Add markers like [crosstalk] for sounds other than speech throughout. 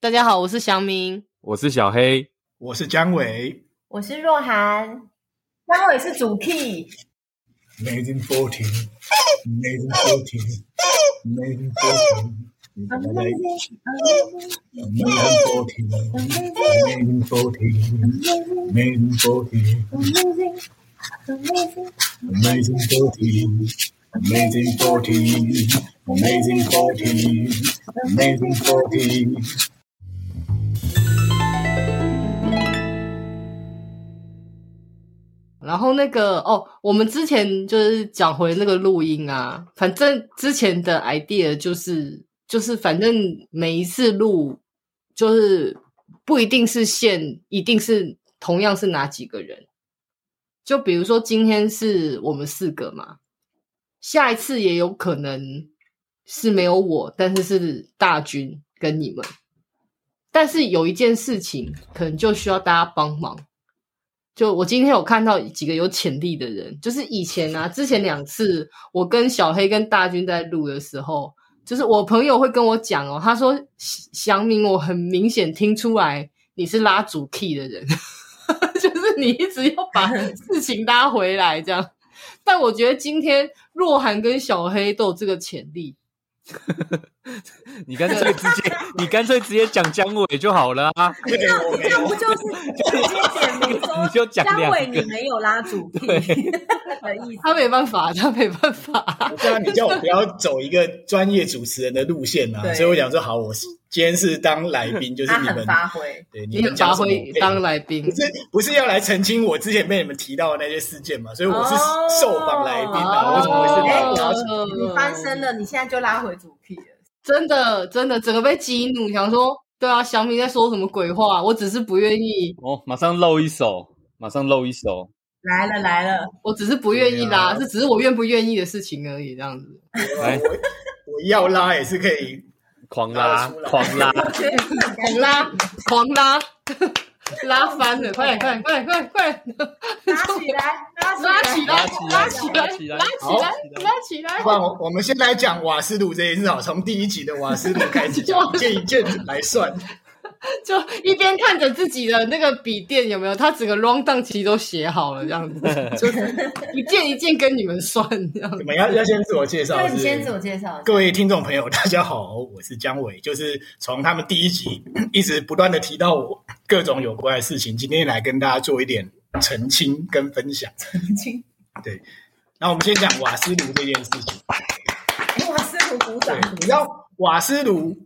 大家好，我是祥明，我是小黑，我是姜伟，我是若涵，姜伟是主 key。Amazing fourteen，Amazing fourteen，Amazing fourteen，Amazing fourteen，Amazing fourteen，Amazing fourteen，Amazing fourteen，Amazing fourteen，Amazing fourteen。然后那个哦，我们之前就是讲回那个录音啊，反正之前的 idea 就是就是反正每一次录就是不一定是限，一定是同样是哪几个人。就比如说今天是我们四个嘛，下一次也有可能是没有我，但是是大军跟你们。但是有一件事情可能就需要大家帮忙。就我今天有看到几个有潜力的人，就是以前啊，之前两次我跟小黑跟大军在录的时候，就是我朋友会跟我讲哦，他说祥明，我很明显听出来你是拉主 key 的人，[laughs] 就是你一直要把 [laughs] 事情拉回来这样。但我觉得今天若涵跟小黑都有这个潜力。[laughs] 你干脆直接，你干脆直接讲姜伟就好了啊！这样不就是直接点名说你就讲姜伟你没有拉主 key [laughs] 的意思？他没办法，他没办法。对啊，你叫我不要走一个专业主持人的路线啊，所以我讲说好，我今天是当来宾，[laughs] 就是你们发挥，对，你们发挥当来宾，不是不是要来澄清我之前被你们提到的那些事件嘛？所以我是受访来宾啊，我怎么会是你翻身了？你现在就拉回主了。真的，真的，整个被激怒，想说，对啊，小米在说什么鬼话？我只是不愿意。哦，马上露一手，马上露一手，来了来了，我只是不愿意拉，这、啊、只是我愿不愿意的事情而已，这样子。我我要拉也是可以狂 [laughs] 拉，狂拉，狂拉，狂拉。拉翻了！快点，快点，快点，快点，快点！拉起来，拉起来，拉起来，拉起来，拉起来，拉起来！不然我我们先来讲瓦斯炉这件事啊，从第一集的瓦斯炉开始讲，一件一件来算。就一边看着自己的那个笔电有没有，他整个其实都写好了，这样子，就是一件一件跟你们算这样子。你们要要先自我介绍，对，你先自我介绍。各位听众朋友，大家好，我是姜伟，就是从他们第一集一直不断的提到我各种有关的事情，今天来跟大家做一点澄清跟分享。澄清，对。那我们先讲瓦斯炉这件事情。瓦斯炉鼓掌。你知道瓦斯炉，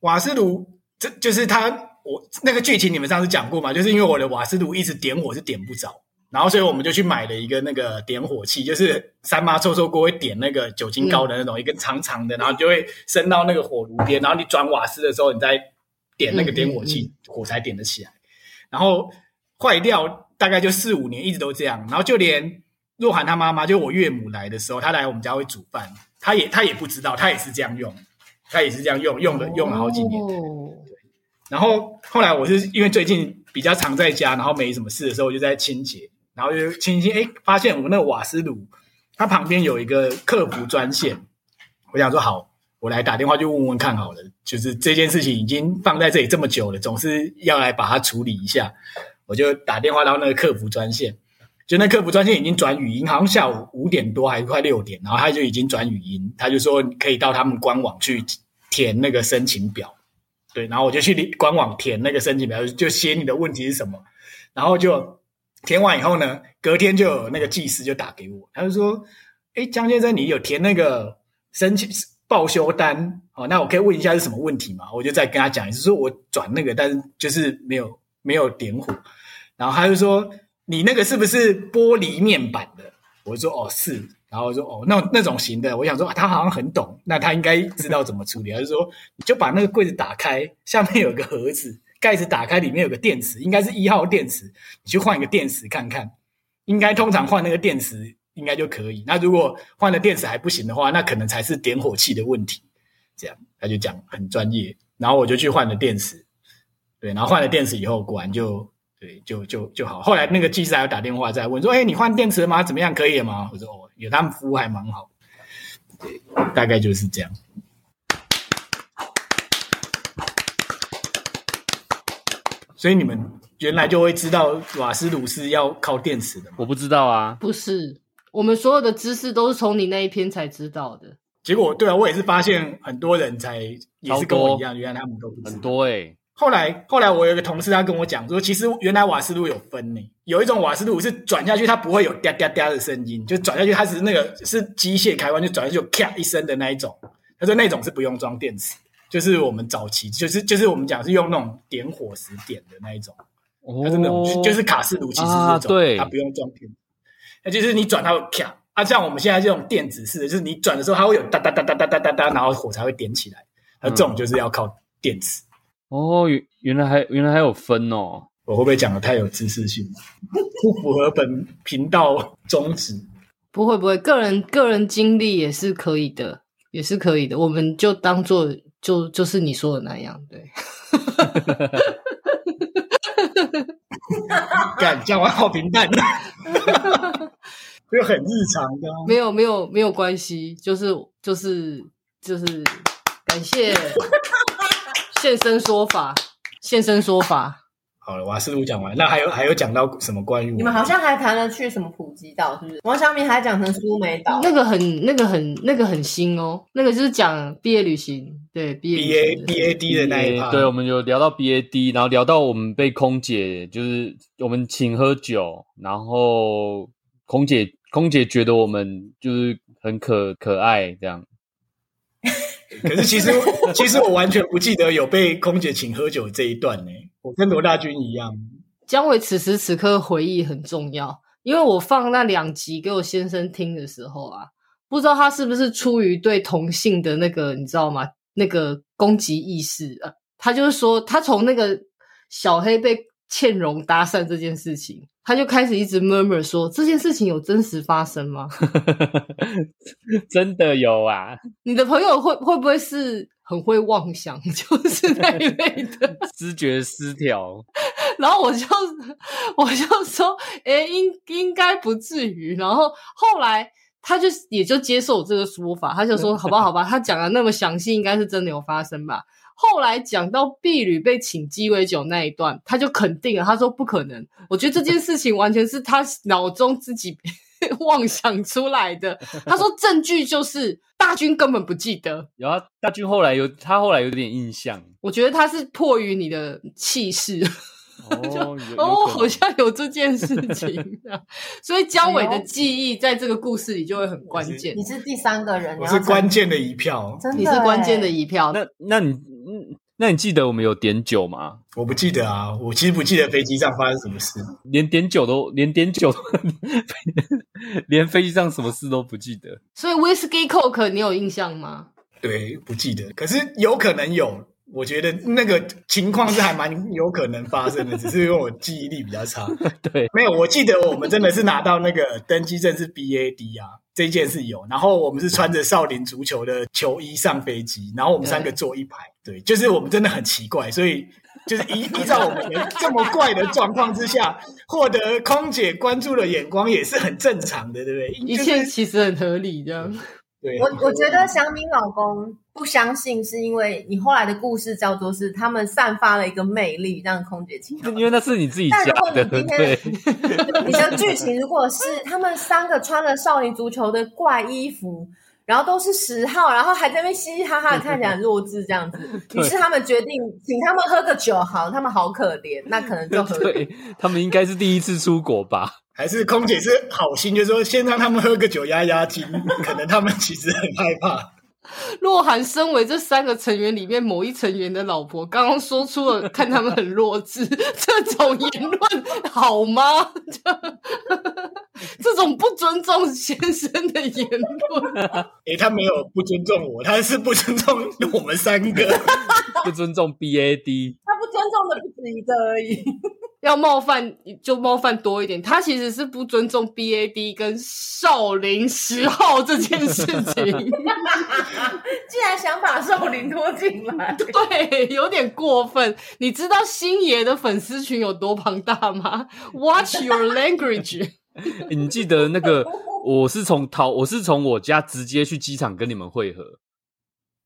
瓦斯炉。这就是他，我那个剧情你们上次讲过嘛？就是因为我的瓦斯炉一直点火是点不着，然后所以我们就去买了一个那个点火器，就是三妈臭臭锅会点那个酒精膏的那种，一根长长的，然后就会伸到那个火炉边，然后你转瓦斯的时候，你再点那个点火器，火才点得起来。然后坏掉大概就四五年，一直都这样。然后就连若涵他妈妈，就我岳母来的时候，她来我们家会煮饭，她也她也不知道，她也是这样用，他也是这样用，用了用了好几年。然后后来我是因为最近比较常在家，然后没什么事的时候，我就在清洁，然后就清清，哎，发现我那个瓦斯炉，它旁边有一个客服专线，我想说好，我来打电话就问问看好了，就是这件事情已经放在这里这么久了，总是要来把它处理一下，我就打电话到那个客服专线，就那客服专线已经转语音，好像下午五点多还是快六点，然后他就已经转语音，他就说可以到他们官网去填那个申请表。对，然后我就去官网填那个申请表，就写你的问题是什么，然后就填完以后呢，隔天就有那个技师就打给我，他就说：“哎，江先生，你有填那个申请报修单？哦，那我可以问一下是什么问题吗？”我就再跟他讲一次，说我转那个，但是就是没有没有点火，然后他就说：“你那个是不是玻璃面板的？”我说：“哦，是。”然后说哦，那那种型的，我想说啊，他好像很懂，那他应该知道怎么处理。他就说，你就把那个柜子打开，下面有个盒子，盖子打开，里面有个电池，应该是一号电池，你去换一个电池看看。应该通常换那个电池应该就可以。那如果换了电池还不行的话，那可能才是点火器的问题。这样他就讲很专业，然后我就去换了电池。对，然后换了电池以后，果然就对，就就就好。后来那个技师还要打电话再问说，哎，你换电池了吗？怎么样？可以了吗？我说哦。有他们服务还蛮好，对，大概就是这样。所以你们原来就会知道瓦斯炉是要靠电池的吗？我不知道啊，不是，我们所有的知识都是从你那一篇才知道的。结果对啊，我也是发现很多人才也是跟我一样，原来他们都不知道很多哎、欸。后来后来我有一个同事他跟我讲说，其实原来瓦斯炉有分呢，有一种瓦斯炉是转下去它不会有嗲嗲嗲的声音，就转下去它只是那个是机械开关，就转下去就咔一声的那一种。他说那种是不用装电池，就是我们早期就是就是我们讲是用那种点火石点的那一种，它是那种就是卡式炉，其实是那种，对，它不用装电池，那就是你转它会咔。啊，像我们现在这种电子式的，就是你转的时候它会有哒哒哒哒哒哒哒哒，然后火才会点起来。那这种就是要靠电池。哦，原原来还原来还有分哦！我会不会讲的太有知识性，不符合本频道宗旨？不会不会，个人个人经历也是可以的，也是可以的。我们就当做就就是你说的那样，对。[laughs] 干讲完好平淡，就很日常的。没有没有没有关系，就是就是就是感谢。现身说法，现身说法。好了，瓦斯炉讲完，那还有还有讲到什么关于？你们好像还谈了去什么普吉岛，是不是？王小明还讲成苏梅岛，那个很、那个很、那个很新哦。那个就是讲毕业旅行，对毕业 B A B A D 的那一趴。对，我们有聊到 B A D，然后聊到我们被空姐，就是我们请喝酒，然后空姐空姐觉得我们就是很可可爱这样。可是其实，[laughs] 其实我完全不记得有被空姐请喝酒这一段呢。我跟罗大军一样，姜伟此时此刻回忆很重要，因为我放那两集给我先生听的时候啊，不知道他是不是出于对同性的那个，你知道吗？那个攻击意识啊，他就是说，他从那个小黑被倩蓉搭讪这件事情。他就开始一直 murmur 说，这件事情有真实发生吗？[laughs] 真的有啊！你的朋友会会不会是很会妄想，[laughs] 就是那一类的 [laughs] 知觉失调？然后我就我就说，诶，应应该不至于。然后后来他就也就接受这个说法，他就说，好吧，好吧，他讲的那么详细，应该是真的有发生吧。后来讲到婢女被请鸡尾酒那一段，他就肯定了，他说不可能。我觉得这件事情完全是他脑中自己 [laughs] 妄想出来的。他说证据就是大军根本不记得。然后大军后来有他后来有点印象，我觉得他是迫于你的气势。哦，[laughs] 哦，好像有这件事情，啊 [laughs] 所以姜伟的记忆在这个故事里就会很关键。你是第三个人，我是关键的一票，你是关键的一票。那那你那你记得我们有点酒吗？我不记得啊，我其实不记得飞机上发生什么事，连点酒都连点酒都，[laughs] 连飞机上什么事都不记得。所以 Whisky Coke 你有印象吗？对，不记得，可是有可能有。我觉得那个情况是还蛮有可能发生的，[laughs] 只是因为我记忆力比较差。对，没有，我记得我们真的是拿到那个登机证是 BAD 啊，这件是有。然后我们是穿着少林足球的球衣上飞机，然后我们三个坐一排。对，对，就是我们真的很奇怪，所以就是依依照我们这么怪的状况之下，获得空姐关注的眼光也是很正常的，对不对？一切其实很合理，这样。对，我我觉得小米老公不相信，是因为你后来的故事叫做是他们散发了一个魅力，让空姐亲。因为那是你自己加的。对，[laughs] 你的剧情如果是他们三个穿了少林足球的怪衣服，然后都是十号，然后还在那边嘻嘻哈哈的，看起来很弱智这样子。[laughs] 于是他们决定请他们喝个酒，好，他们好可怜，那可能就喝。对，他们应该是第一次出国吧。[laughs] 还是空姐是好心，就是说先让他们喝个酒压压惊，可能他们其实很害怕。[laughs] 洛涵身为这三个成员里面某一成员的老婆，刚刚说出了看他们很弱智这种言论，好吗？[laughs] 这种不尊重先生的言论。[laughs] 诶、欸、他没有不尊重我，他是不尊重我们三个，不尊重 BAD。他不尊重的不止一个而已。要冒犯就冒犯多一点，他其实是不尊重 BAD 跟少林十号这件事情，[laughs] 竟然想把少林拖进来，对，有点过分。你知道星爷的粉丝群有多庞大吗？Watch your language。[laughs] 你记得那个我是从桃，我是从我家直接去机场跟你们会合，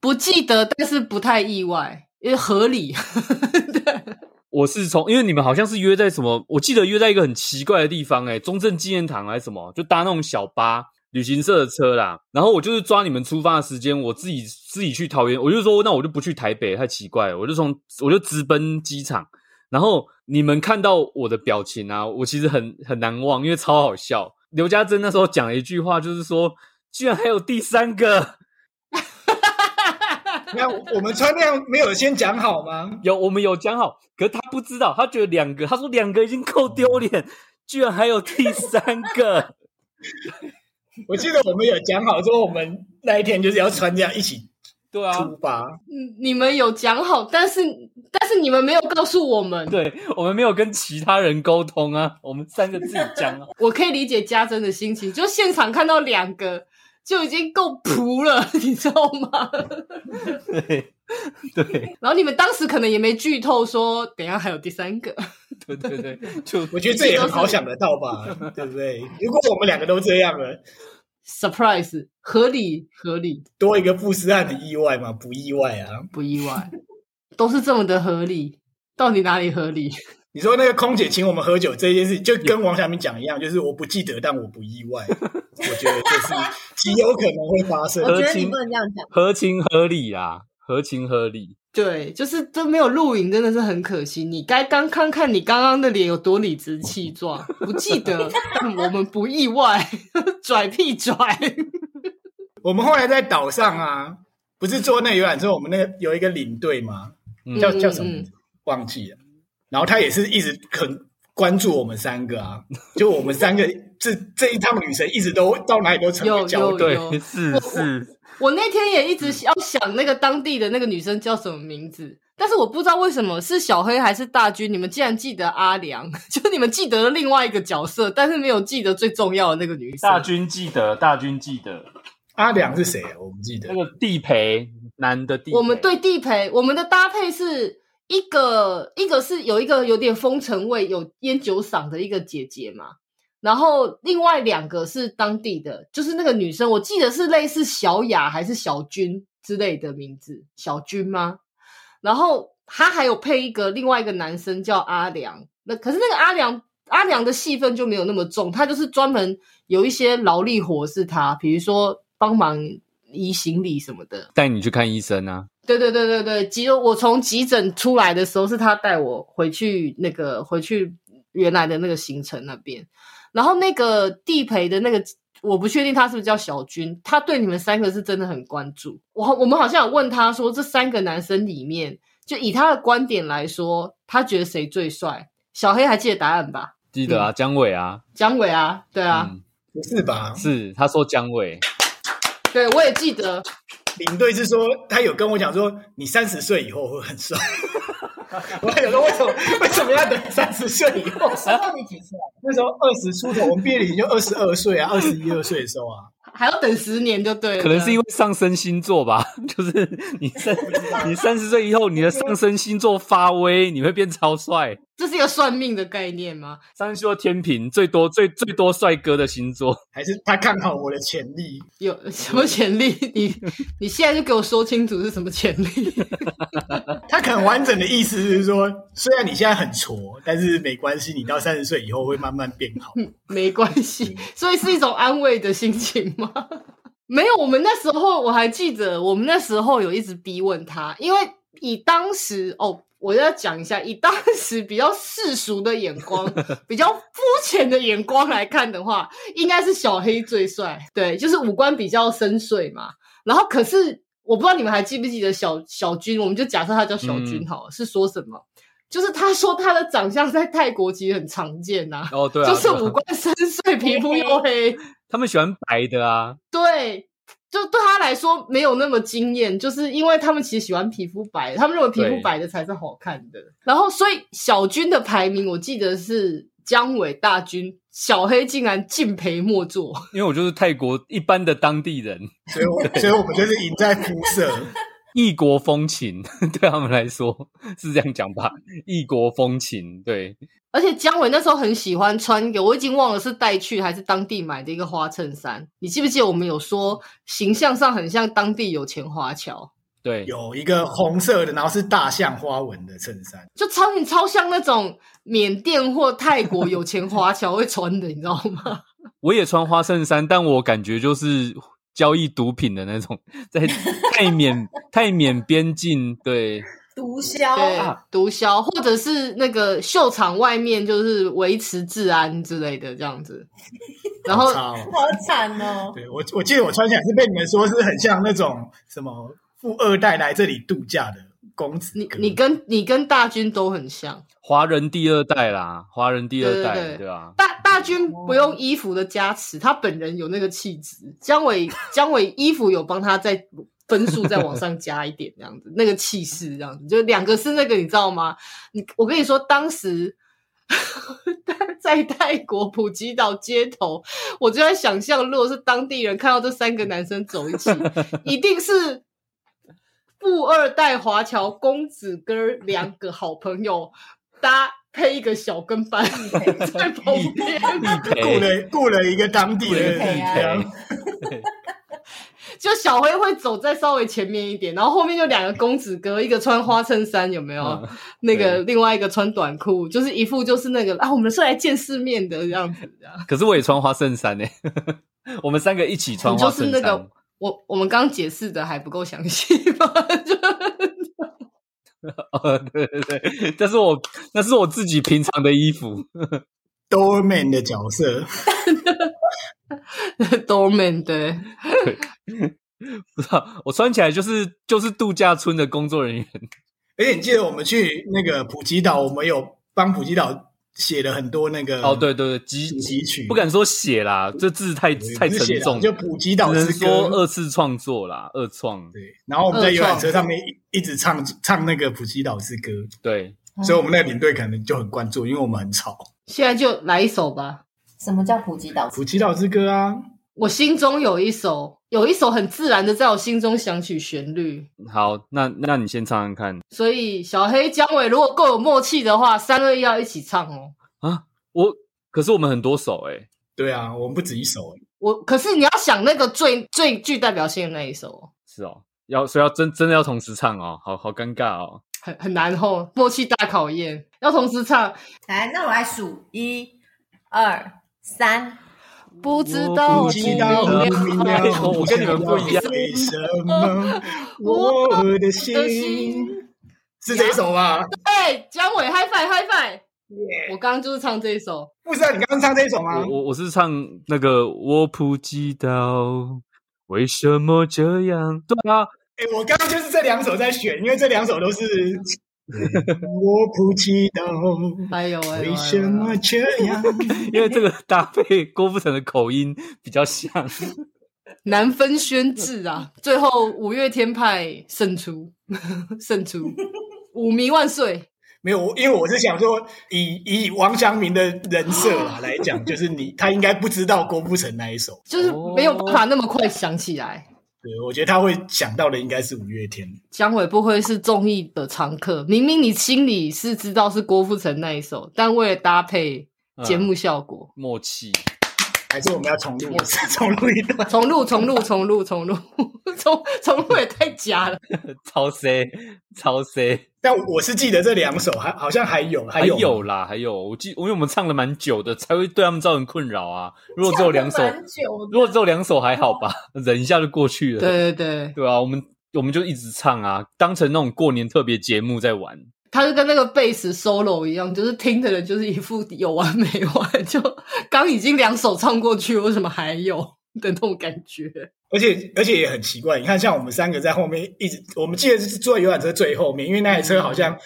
不记得，但是不太意外，因为合理。对。[laughs] 我是从，因为你们好像是约在什么，我记得约在一个很奇怪的地方，诶中正纪念堂还是什么，就搭那种小巴，旅行社的车啦。然后我就是抓你们出发的时间，我自己自己去桃园，我就说那我就不去台北，太奇怪了，我就从我就直奔机场。然后你们看到我的表情啊，我其实很很难忘，因为超好笑。刘家珍那时候讲了一句话，就是说，居然还有第三个。那我们穿那样没有先讲好吗？有，我们有讲好，可是他不知道，他觉得两个，他说两个已经够丢脸，居然还有第三个。[laughs] 我记得我们有讲好说，我们那一天就是要穿这样一起，[laughs] 对啊，出发。嗯，你们有讲好，但是但是你们没有告诉我们，对，我们没有跟其他人沟通啊，我们三个自己讲啊。[laughs] 我可以理解家珍的心情，就现场看到两个。就已经够仆了，[laughs] 你知道吗？对对。然后你们当时可能也没剧透说，等下还有第三个。对对对，就 [laughs] 我觉得这也很好想得到吧，[laughs] 对不对？如果我们两个都这样了，surprise，合理合理，多一个富士汉的意外吗？不意外啊，不意外，都是这么的合理，到底哪里合理？你说那个空姐请我们喝酒这件事，就跟王小明讲一样，就是我不记得，但我不意外。我觉得这是 [laughs] 极有可能会发生。我觉得你不能这样讲，合情合理啊，合情合理。对，就是都没有录影，真的是很可惜。你该刚看看你刚刚的脸有多理直气壮，不记得，[laughs] 但我们不意外，拽屁拽。我们后来在岛上啊，不是坐那游览车，我们那个有一个领队吗？嗯、叫叫什么？忘记了。然后他也是一直很关注我们三个啊，[laughs] 就我们三个这这一趟旅程一直都到哪里都成为焦点。对，是是。我那天也一直要想那个当地的那个女生叫什么名字，但是我不知道为什么是小黑还是大军，你们竟然记得阿良，[laughs] 就你们记得了另外一个角色，但是没有记得最重要的那个女生。大军记得，大军记得，阿良是谁？我不记得。那个地陪男的地陪。我们对地陪，我们的搭配是。一个一个是有一个有点风尘味、有烟酒嗓的一个姐姐嘛，然后另外两个是当地的，就是那个女生，我记得是类似小雅还是小军之类的名字，小军吗？然后他还有配一个另外一个男生叫阿良，那可是那个阿良阿良的戏份就没有那么重，他就是专门有一些劳力活是他，比如说帮忙移行李什么的，带你去看医生啊。对对对对对，急我从急诊出来的时候，是他带我回去那个回去原来的那个行程那边，然后那个地陪的那个，我不确定他是不是叫小军，他对你们三个是真的很关注。我我们好像有问他说，这三个男生里面，就以他的观点来说，他觉得谁最帅？小黑还记得答案吧？记得啊，嗯、姜伟啊，姜伟啊，对啊，嗯、不是吧？是他说姜伟，对我也记得。领队是说，他有跟我讲说，你三十岁以后会很帅。我还有说，为什么为什么要等三十岁以后？那时候你几岁？那时候二十出头，我们毕业旅行就二十二岁啊，二十一二岁的时候啊。还要等十年就对了，可能是因为上升星座吧，[laughs] 就是你三你三十岁以后，你的上升星座发威，你会变超帅。这是一个算命的概念吗？上升星座天平，最多最最多帅哥的星座，还是他看好我的潜力？有什么潜力？你你现在就给我说清楚是什么潜力？[laughs] 他很完整的意思是说，虽然你现在很挫，但是没关系，你到三十岁以后会慢慢变好。没关系，所以是一种安慰的心情吗？[laughs] 没有，我们那时候我还记得，我们那时候有一直逼问他，因为以当时哦，我要讲一下，以当时比较世俗的眼光，[laughs] 比较肤浅的眼光来看的话，应该是小黑最帅，对，就是五官比较深邃嘛。然后可是我不知道你们还记不记得小小军，我们就假设他叫小军好了，嗯、是说什么？就是他说他的长相在泰国其实很常见呐、啊，哦对啊，就是五官深邃，皮肤又黑。他们喜欢白的啊，对，就对他来说没有那么惊艳，就是因为他们其实喜欢皮肤白，他们认为皮肤白的才是好看的。然后，所以小军的排名我记得是姜伟、大军、小黑，竟然敬陪末座。因为我就是泰国一般的当地人，所以我所以我们就是赢在肤色，异国风情 [laughs] 对他们来说是这样讲吧？异国风情，对。而且姜伟那时候很喜欢穿一个，我已经忘了是带去还是当地买的一个花衬衫。你记不记得我们有说形象上很像当地有钱华侨？对，有一个红色的，然后是大象花纹的衬衫，就超你超像那种缅甸或泰国有钱华侨会穿的，你知道吗？[laughs] 我也穿花衬衫，但我感觉就是交易毒品的那种，[laughs] 在泰缅 [laughs] 泰缅边境，对，毒枭，对，毒枭，或者是那个秀场外面就是维持治安之类的这样子，[laughs] 然后好惨哦。对我我记得我穿起来是被你们说是很像那种什么。富二代来这里度假的公子，你你跟你跟大军都很像，华人第二代啦，华人第二代，对，对，对，对啊。大大军不用衣服的加持，他本人有那个气质。姜伟姜伟衣服有帮他在分数再往上加一点，这样子，那个气势这样子，就两个是那个，你知道吗？你我跟你说，当时 [laughs] 在泰国普吉岛街头，我就在想象，如果是当地人看到这三个男生走一起，[laughs] 一定是。富二代华侨公子哥两个好朋友搭配一个小跟班 [laughs] 在旁边，雇了雇了一个当地人，[laughs] 就小黑会走在稍微前面一点，然后后面就两个公子哥，一个穿花衬衫，有没有？嗯、那个另外一个穿短裤，就是一副就是那个啊，我们是来见世面的这样子。可是我也穿花衬衫呢，[laughs] 我们三个一起穿花衬衫。我我们刚解释的还不够详细吗？[laughs] [laughs] 哦，对对对，这是我那是我自己平常的衣服，doorman 的角色，[laughs] doorman 对，不知道我穿起来就是就是度假村的工作人员，而且你记得我们去那个普吉岛，我们有帮普吉岛。写了很多那个哦，对对对，集集曲不敢说写啦，这字太太沉重，就普吉岛之歌，只能说二次创作啦，二创。对，然后我们在游览车上面一直唱唱那个普吉岛之歌，对，所以我们那个领队可能就很关注，因为我们很吵。现在就来一首吧。什么叫普吉岛？普吉岛之歌啊！我心中有一首，有一首很自然的在我心中响起旋律。好，那那你先唱唱看。所以小黑姜伟如果够有默契的话，三二一要一起唱哦。啊，我可是我们很多首诶、欸、对啊，我们不止一首。我可是你要想那个最最具代表性的那一首哦。是哦，要所以要真真的要同时唱哦，好好尴尬哦，很很难哦，默契大考验，要同时唱。来，那我来数一、二、三。不知道，不知道，我跟你们不一样。为什么我的心是这首吗？对，姜伟，high five，high five。Yeah. 我刚刚就是唱这一首。不知道你刚刚唱这一首吗？我我我是唱那个我不知道为什么这样。对啊，哎、欸，我刚刚就是这两首在选，因为这两首都是。我不知道，哎呦，为什么这样？[laughs] 因为这个搭配郭富城的口音比较像。难分轩輊啊！最后五月天派胜出，[laughs] 胜出，五迷万岁。没有，因为我是想说以，以以王祥明的人设来讲，就是你他应该不知道郭富城那一首，就是没有办法那么快想起来。对，我觉得他会想到的应该是五月天。姜伟不会是综艺的常客，明明你心里是知道是郭富城那一首，但为了搭配节目效果，嗯、默契。还是我们要重录，[laughs] 重录一段，重录，重录，重录，重录，[laughs] 重重录也太假了，[laughs] 超 C，超 C。但我是记得这两首，还好像还有，还有，还有啦，还有。我记，因为我们唱了蛮久的，才会对他们造成困扰啊。如果只有两首，如果只有两首还好吧，忍一下就过去了。对对对，对啊，我们我们就一直唱啊，当成那种过年特别节目在玩。他就跟那个贝斯 solo 一样，就是听的人就是一副有完没完，就刚已经两首唱过去，为什么还有的那种感觉？而且而且也很奇怪，你看，像我们三个在后面一直，我们记得是坐在游览车最后面，因为那台车好像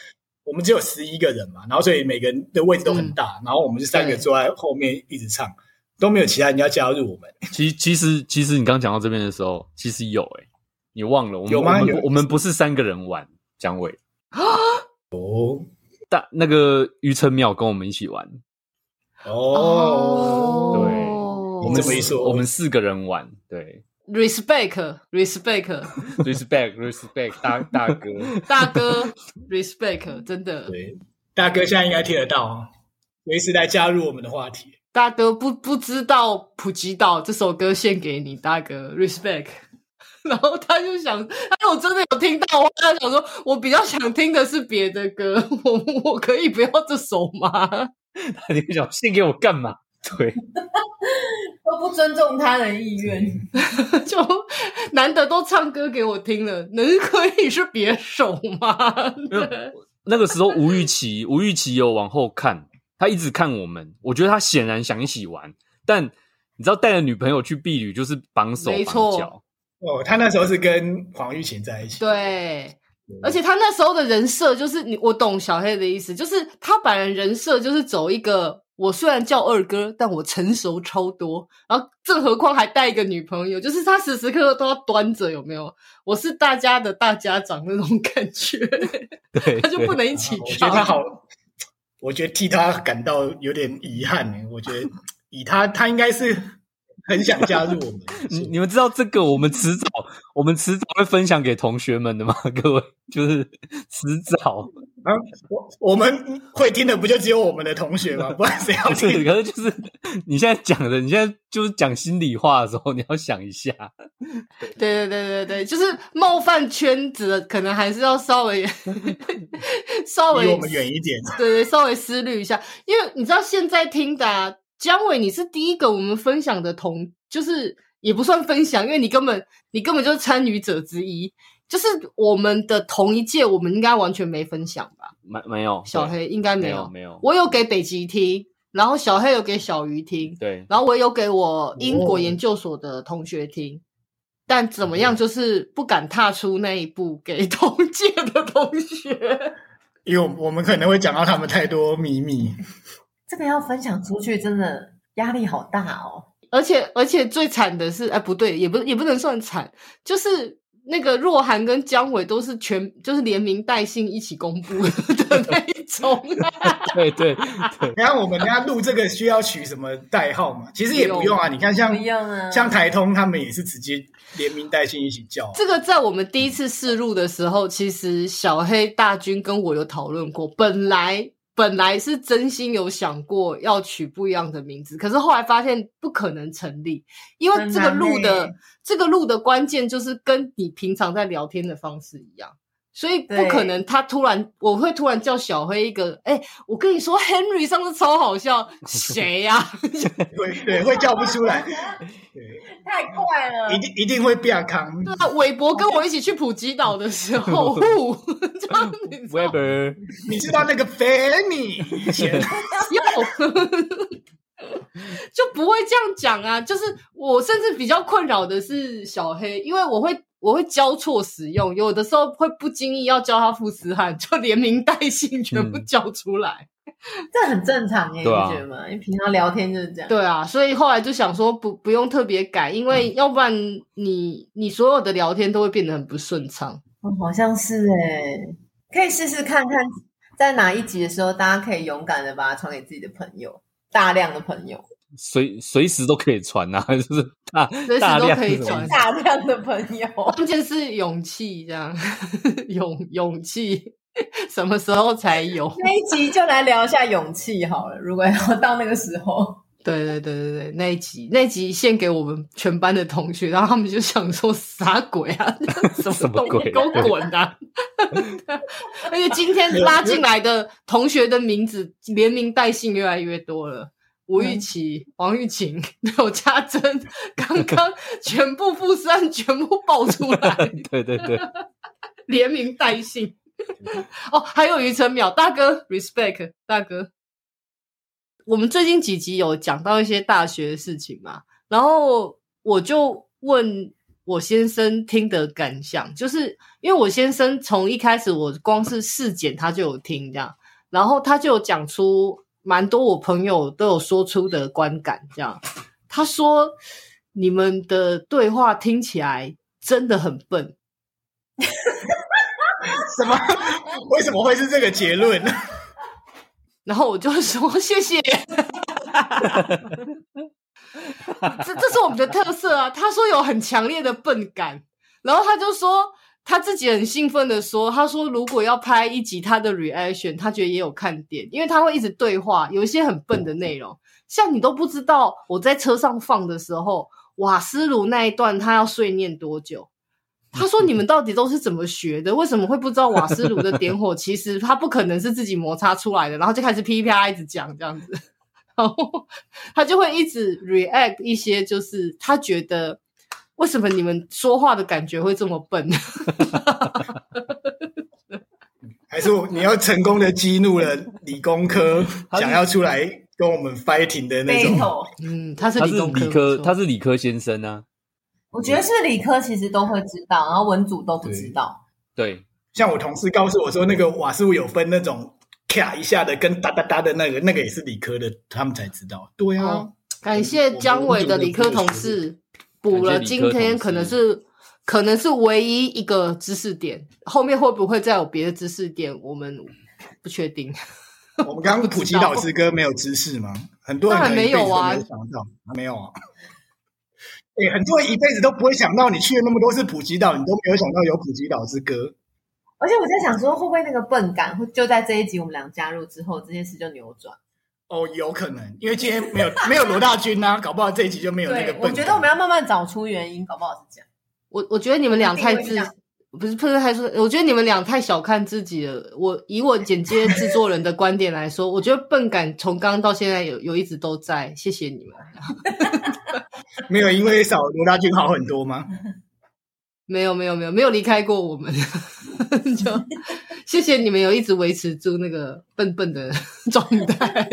我们只有十一个人嘛，然后所以每个人的位置都很大，嗯、然后我们就三个坐在后面一直唱，都没有其他人要加入我们。[laughs] 其其实其实你刚讲到这边的时候，其实有诶、欸、你忘了我们有吗？我们我们不是三个人玩，姜伟啊。[laughs] 哦，大那个于承淼跟我们一起玩。哦，对，我们这么一说，我们四个人玩，对，respect，respect，respect，respect，大大哥，[laughs] 大哥，respect，真的，对，大哥现在应该听得到，随时来加入我们的话题。大哥不不知道普吉岛这首歌献给你，大哥，respect。然后他就想，他我真的有听到，他想说，我比较想听的是别的歌，我我可以不要这首吗？[laughs] 他就想献给我干嘛？对，[laughs] 都不尊重他的意愿，[laughs] 就难得都唱歌给我听了，能可以是别首吗？那个时候吴玉琪，吴玉琪有往后看，他一直看我们，我觉得他显然想一起玩，但你知道带着女朋友去避旅就是绑手绑脚哦，他那时候是跟黄玉琴在一起，对。而且他那时候的人设就是你，我懂小黑的意思，就是他本人人设就是走一个，我虽然叫二哥，但我成熟超多，然后更何况还带一个女朋友，就是他时时刻刻都要端着，有没有？我是大家的大家长那种感觉，[laughs] 对，[laughs] 他就不能一起去。我觉得他好，我觉得替他感到有点遗憾。我觉得以他，他应该是。很想加入我们，你你们知道这个？我们迟早，我们迟早会分享给同学们的吗？[laughs] 各位，就是迟早啊，我我们会听的不就只有我们的同学吗？不然谁要听？可是就是你现在讲的，你现在就是讲心里话的时候，你要想一下。对对对对对，就是冒犯圈子，可能还是要稍微 [laughs] 稍微离我们远一点。对对，稍微思虑一下，因为你知道现在听的啊。姜伟，你是第一个我们分享的同，就是也不算分享，因为你根本你根本就是参与者之一。就是我们的同一届，我们应该完全没分享吧？没没有，小黑应该没有，没有，我有给北极听，然后小黑有给小鱼听，对，然后我有给我英国研究所的同学听，哦、但怎么样，就是不敢踏出那一步给同届的同学，因为我们可能会讲到他们太多秘密。这个要分享出去，真的压力好大哦！而且而且最惨的是，哎，不对，也不也不能算惨，就是那个若涵跟姜伟都是全就是连名带姓一起公布的 [laughs] 那一种，啊。[laughs] 对对对，你看我们家录这个需要取什么代号嘛？其实也不用啊。你看像像台通他们也是直接连名带姓一起叫。这个在我们第一次试录的时候，其实小黑大军跟我有讨论过，本来。本来是真心有想过要取不一样的名字，可是后来发现不可能成立，因为这个路的这个路的关键就是跟你平常在聊天的方式一样。所以不可能，他突然我会突然叫小黑一个，哎，我跟你说，Henry 上次超好笑，谁呀、啊？对对，会叫不出来，对，太快了，一定一定会变康。对啊，韦伯跟我一起去普吉岛的时候，呼。Weber，你知道那个 Fanny 以前有，[laughs] 就不会这样讲啊。就是我甚至比较困扰的是小黑，因为我会。我会交错使用，有的时候会不经意要叫他富斯汉，就连名带姓全部叫出来，嗯、这很正常耶，啊、你觉得吗？因为平常聊天就是这样。对啊，所以后来就想说不不用特别改，因为要不然你你所有的聊天都会变得很不顺畅。哦，好像是诶，可以试试看看，在哪一集的时候，大家可以勇敢的把它传给自己的朋友，大量的朋友。随随时都可以传呐，[laughs] 就是大随时都可以传，[laughs] 大量的朋友，关键是勇气，这样勇勇气什么时候才有？[laughs] 那一集就来聊一下勇气好了。如果要到那个时候，对对对对对，那一集那一集献给我们全班的同学，然后他们就想说啥鬼啊？什么鬼？给我滚啊！而且今天拉进来的同学的名字连名带姓越来越多了。吴玉琪、黄玉琴、柳家珍，刚刚全部富三全部爆出来，[laughs] 对对对，连名带姓。哦，还有余承淼大哥，respect 大哥。我们最近几集有讲到一些大学的事情嘛，然后我就问我先生听的感想，就是因为我先生从一开始我光是试剪他就有听这样，然后他就有讲出。蛮多我朋友都有说出的观感，这样他说你们的对话听起来真的很笨。[laughs] 什么？为什么会是这个结论？然后我就说谢谢。这这是我们的特色啊！他说有很强烈的笨感，然后他就说。他自己很兴奋的说：“他说如果要拍一集他的 reaction，他觉得也有看点，因为他会一直对话，有一些很笨的内容，像你都不知道我在车上放的时候，瓦斯炉那一段他要碎念多久，他说：“你们到底都是怎么学的？为什么会不知道瓦斯炉的点火？其实它不可能是自己摩擦出来的。”然后就开始噼啪一直讲这样子，然后他就会一直 react 一些，就是他觉得为什么你们说话的感觉会这么笨？[laughs] 还是你要成功的激怒了理工科，想要出来跟我们 fighting 的那种？嗯，他是他是理科，他是理科先生啊。我觉得是理科，其实都会知道，然后文组都不知道。对，对像我同事告诉我说，那个瓦斯有分那种卡一下的，跟哒哒哒的那个，那个也是理科的，他们才知道。对啊，哦、感谢姜伟的理科同事补了今天可能是可能是唯一一个知识点，后面会不会再有别的知识点，我们不确定。[laughs] 我们刚刚普吉岛之歌没有知识吗？很多人还没有啊，想到没有啊。欸、很多人一辈子都不会想到，你去了那么多次普吉岛，你都没有想到有普吉岛之歌。而且我在想说，会不会那个笨感，会就在这一集我们俩加入之后，这件事就扭转？哦，有可能，因为今天没有没有罗大军啊，搞不好这一集就没有那个笨。我觉得我们要慢慢找出原因，搞不好是这样。我我觉得你们俩太自，不是不是太说，我觉得你们俩太小看自己了。我以我剪接制作人的观点来说，我觉得笨感从刚到现在有有一直都在。谢谢你们。[laughs] 没有因为少罗大军好很多吗？没有没有没有没有离开过我们，[laughs] 就谢谢你们有一直维持住那个笨笨的状态。